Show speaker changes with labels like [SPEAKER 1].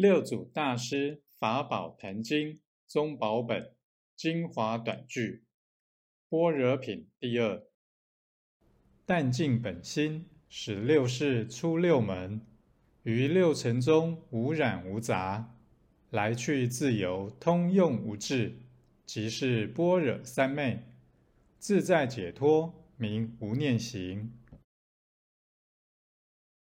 [SPEAKER 1] 六祖大师法宝坛经宗宝本精华短句，般若品第二。但净本心，使六世出六门，于六尘中无染无杂，来去自由，通用无滞，即是般若三昧，自在解脱，名无念行。